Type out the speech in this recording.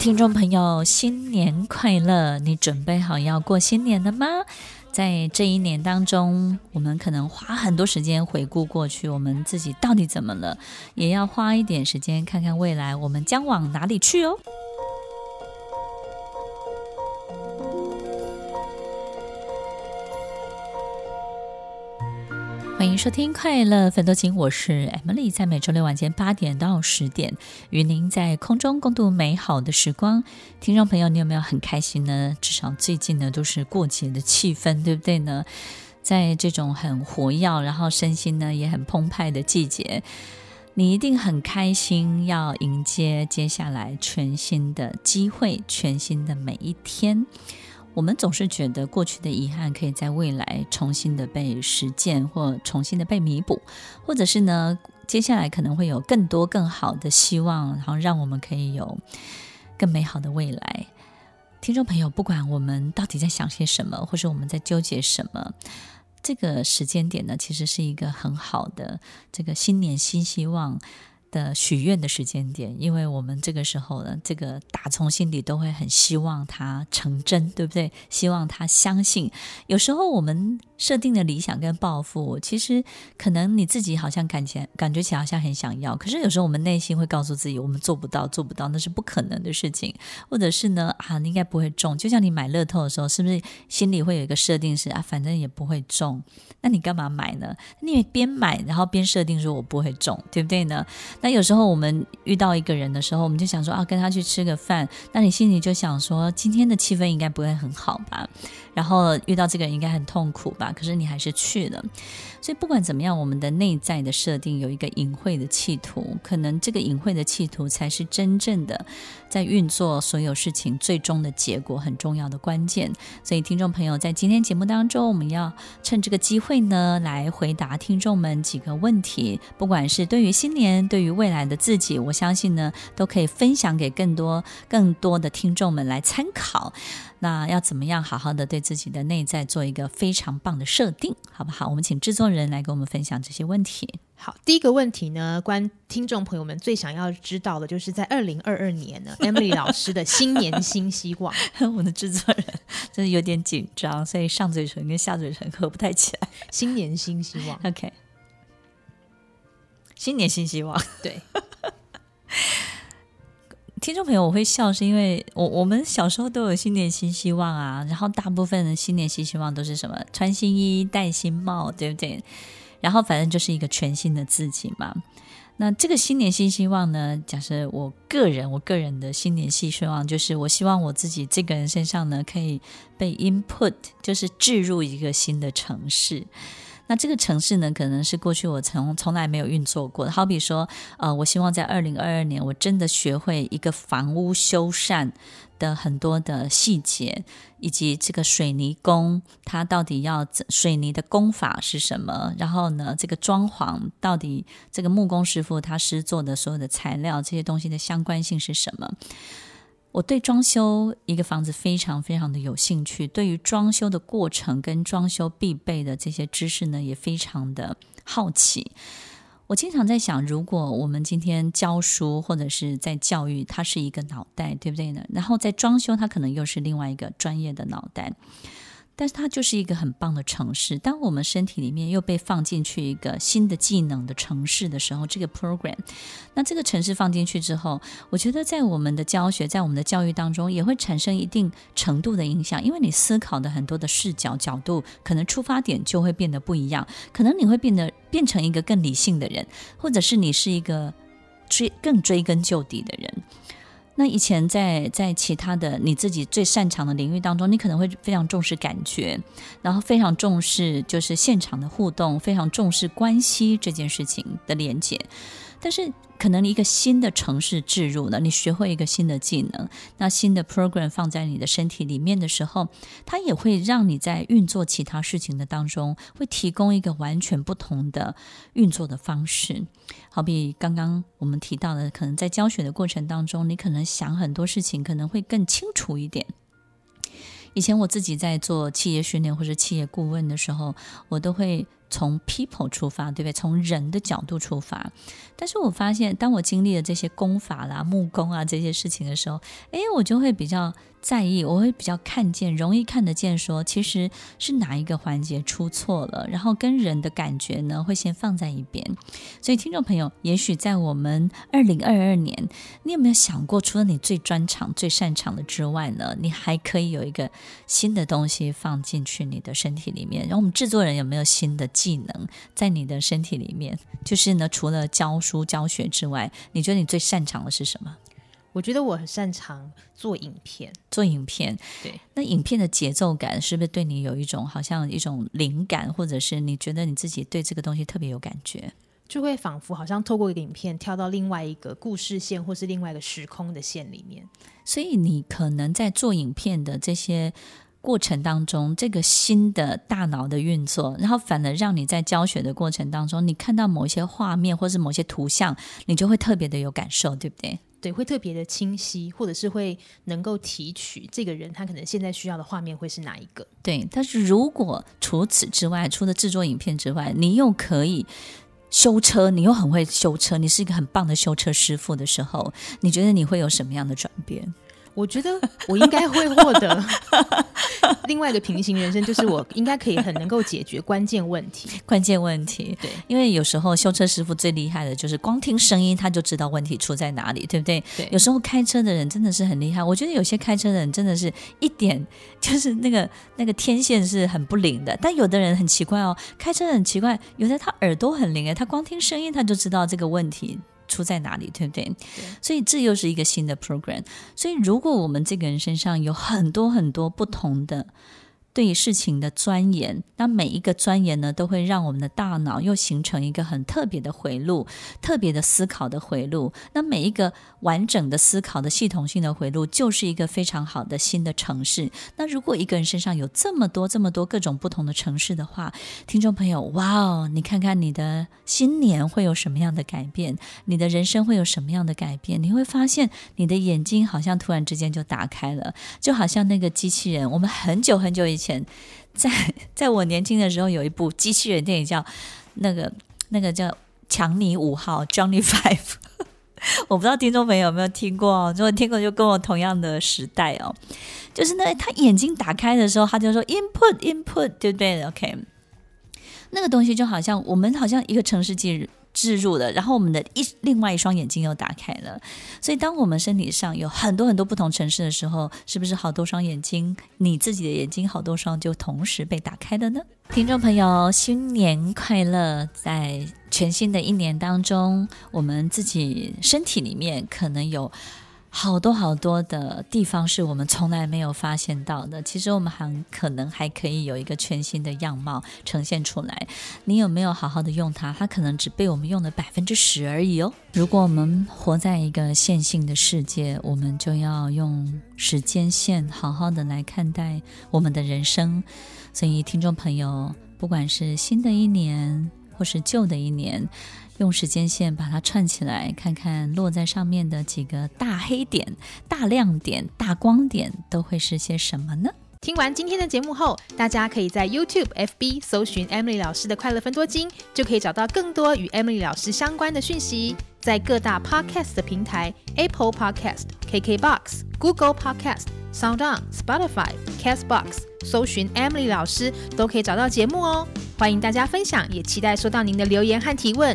听众朋友，新年快乐！你准备好要过新年了吗？在这一年当中，我们可能花很多时间回顾过去，我们自己到底怎么了？也要花一点时间看看未来，我们将往哪里去哦。欢迎收听《快乐奋斗金》，我是 Emily，在每周六晚间八点到十点，与您在空中共度美好的时光。听众朋友，你有没有很开心呢？至少最近呢，都是过节的气氛，对不对呢？在这种很活跃，然后身心呢也很澎湃的季节，你一定很开心，要迎接接下来全新的机会，全新的每一天。我们总是觉得过去的遗憾可以在未来重新的被实践，或重新的被弥补，或者是呢，接下来可能会有更多更好的希望，然后让我们可以有更美好的未来。听众朋友，不管我们到底在想些什么，或是我们在纠结什么，这个时间点呢，其实是一个很好的这个新年新希望的许愿的时间点，因为我们这个时候呢，这个打从心底都会很希望它成真，对不对？希望他相信。有时候我们设定的理想跟抱负，其实可能你自己好像感觉感觉起来好像很想要，可是有时候我们内心会告诉自己，我们做不到，做不到，那是不可能的事情。或者是呢，啊，应该不会中。就像你买乐透的时候，是不是心里会有一个设定是啊，反正也不会中，那你干嘛买呢？你边买然后边设定说我不会中，对不对呢？那有时候我们遇到一个人的时候，我们就想说啊，跟他去吃个饭。那你心里就想说，今天的气氛应该不会很好吧？然后遇到这个人应该很痛苦吧？可是你还是去了。所以不管怎么样，我们的内在的设定有一个隐晦的企图，可能这个隐晦的企图才是真正的在运作所有事情最终的结果很重要的关键。所以听众朋友，在今天节目当中，我们要趁这个机会呢，来回答听众们几个问题。不管是对于新年，对于未来的自己，我相信呢，都可以分享给更多更多的听众们来参考。那要怎么样好好的对自己的内在做一个非常棒的设定，好不好？我们请制作人来给我们分享这些问题。好，第一个问题呢，观听众朋友们最想要知道的，就是在二零二二年呢，Emily 老师的新年新希望。我的制作人 真的有点紧张，所以上嘴唇跟下嘴唇合不太起来。新年新希望，OK。新年新希望，对。听众朋友，我会笑是因为我我们小时候都有新年新希望啊，然后大部分的新年新希望都是什么？穿新衣、戴新帽，对不对？然后反正就是一个全新的自己嘛。那这个新年新希望呢？假设我个人，我个人的新年新希望就是，我希望我自己这个人身上呢，可以被 input，就是置入一个新的城市。那这个城市呢，可能是过去我从从来没有运作过。好比说，呃，我希望在二零二二年，我真的学会一个房屋修缮的很多的细节，以及这个水泥工他到底要水泥的工法是什么？然后呢，这个装潢到底这个木工师傅他师做的所有的材料这些东西的相关性是什么？我对装修一个房子非常非常的有兴趣，对于装修的过程跟装修必备的这些知识呢，也非常的好奇。我经常在想，如果我们今天教书或者是在教育，它是一个脑袋，对不对呢？然后在装修，它可能又是另外一个专业的脑袋。但是它就是一个很棒的城市。当我们身体里面又被放进去一个新的技能的城市的时候，这个 program，那这个城市放进去之后，我觉得在我们的教学，在我们的教育当中，也会产生一定程度的影响。因为你思考的很多的视角角度，可能出发点就会变得不一样。可能你会变得变成一个更理性的人，或者是你是一个追更追根究底的人。那以前在在其他的你自己最擅长的领域当中，你可能会非常重视感觉，然后非常重视就是现场的互动，非常重视关系这件事情的连接。但是，可能一个新的城市置入了，你学会一个新的技能，那新的 program 放在你的身体里面的时候，它也会让你在运作其他事情的当中，会提供一个完全不同的运作的方式。好比刚刚我们提到的，可能在教学的过程当中，你可能想很多事情可能会更清楚一点。以前我自己在做企业训练或者企业顾问的时候，我都会。从 people 出发，对不对？从人的角度出发，但是我发现，当我经历了这些功法啦、木工啊这些事情的时候，哎，我就会比较。在意，我会比较看见，容易看得见说，说其实是哪一个环节出错了，然后跟人的感觉呢，会先放在一边。所以，听众朋友，也许在我们二零二二年，你有没有想过，除了你最专长、最擅长的之外呢，你还可以有一个新的东西放进去你的身体里面？然后，我们制作人有没有新的技能在你的身体里面？就是呢，除了教书教学之外，你觉得你最擅长的是什么？我觉得我很擅长做影片，做影片。对，那影片的节奏感是不是对你有一种好像一种灵感，或者是你觉得你自己对这个东西特别有感觉，就会仿佛好像透过一个影片跳到另外一个故事线，或是另外一个时空的线里面。所以你可能在做影片的这些过程当中，这个新的大脑的运作，然后反而让你在教学的过程当中，你看到某一些画面或是某些图像，你就会特别的有感受，对不对？对，会特别的清晰，或者是会能够提取这个人他可能现在需要的画面会是哪一个？对，但是如果除此之外，除了制作影片之外，你又可以修车，你又很会修车，你是一个很棒的修车师傅的时候，你觉得你会有什么样的转变？我觉得我应该会获得另外一个平行人生，就是我应该可以很能够解决关键问题。关键问题，对，因为有时候修车师傅最厉害的就是光听声音他就知道问题出在哪里，对不对？对。有时候开车的人真的是很厉害，我觉得有些开车的人真的是一点就是那个那个天线是很不灵的，但有的人很奇怪哦，开车很奇怪，有的他耳朵很灵哎，他光听声音他就知道这个问题。出在哪里，对不对？对。所以这又是一个新的 program。所以如果我们这个人身上有很多很多不同的。对于事情的钻研，那每一个钻研呢，都会让我们的大脑又形成一个很特别的回路，特别的思考的回路。那每一个完整的思考的系统性的回路，就是一个非常好的新的城市。那如果一个人身上有这么多、这么多各种不同的城市的话，听众朋友，哇哦，你看看你的新年会有什么样的改变？你的人生会有什么样的改变？你会发现你的眼睛好像突然之间就打开了，就好像那个机器人。我们很久很久以前。在在我年轻的时候，有一部机器人电影叫那个那个叫强尼五号 Johnny Five，我不知道听众朋友有没有听过哦？如果听过，就跟我同样的时代哦。就是呢，他眼睛打开的时候，他就说 Input Input，对不对？OK，那个东西就好像我们好像一个城市记录。置入的，然后我们的一另外一双眼睛又打开了，所以当我们身体上有很多很多不同城市的时候，是不是好多双眼睛，你自己的眼睛好多双就同时被打开了呢？听众朋友，新年快乐！在全新的一年当中，我们自己身体里面可能有。好多好多的地方是我们从来没有发现到的。其实我们还可能还可以有一个全新的样貌呈现出来。你有没有好好的用它？它可能只被我们用了百分之十而已哦。如果我们活在一个线性的世界，我们就要用时间线好好的来看待我们的人生。所以，听众朋友，不管是新的一年或是旧的一年。用时间线把它串起来，看看落在上面的几个大黑点、大亮点、大光点都会是些什么呢？听完今天的节目后，大家可以在 YouTube、FB 搜寻 Emily 老师的快乐分多金，就可以找到更多与 Emily 老师相关的讯息。在各大 Podcast 的平台，Apple Podcast、KKBox、Google Podcast、SoundOn、Spotify、Castbox 搜寻 Emily 老师都可以找到节目哦。欢迎大家分享，也期待收到您的留言和提问。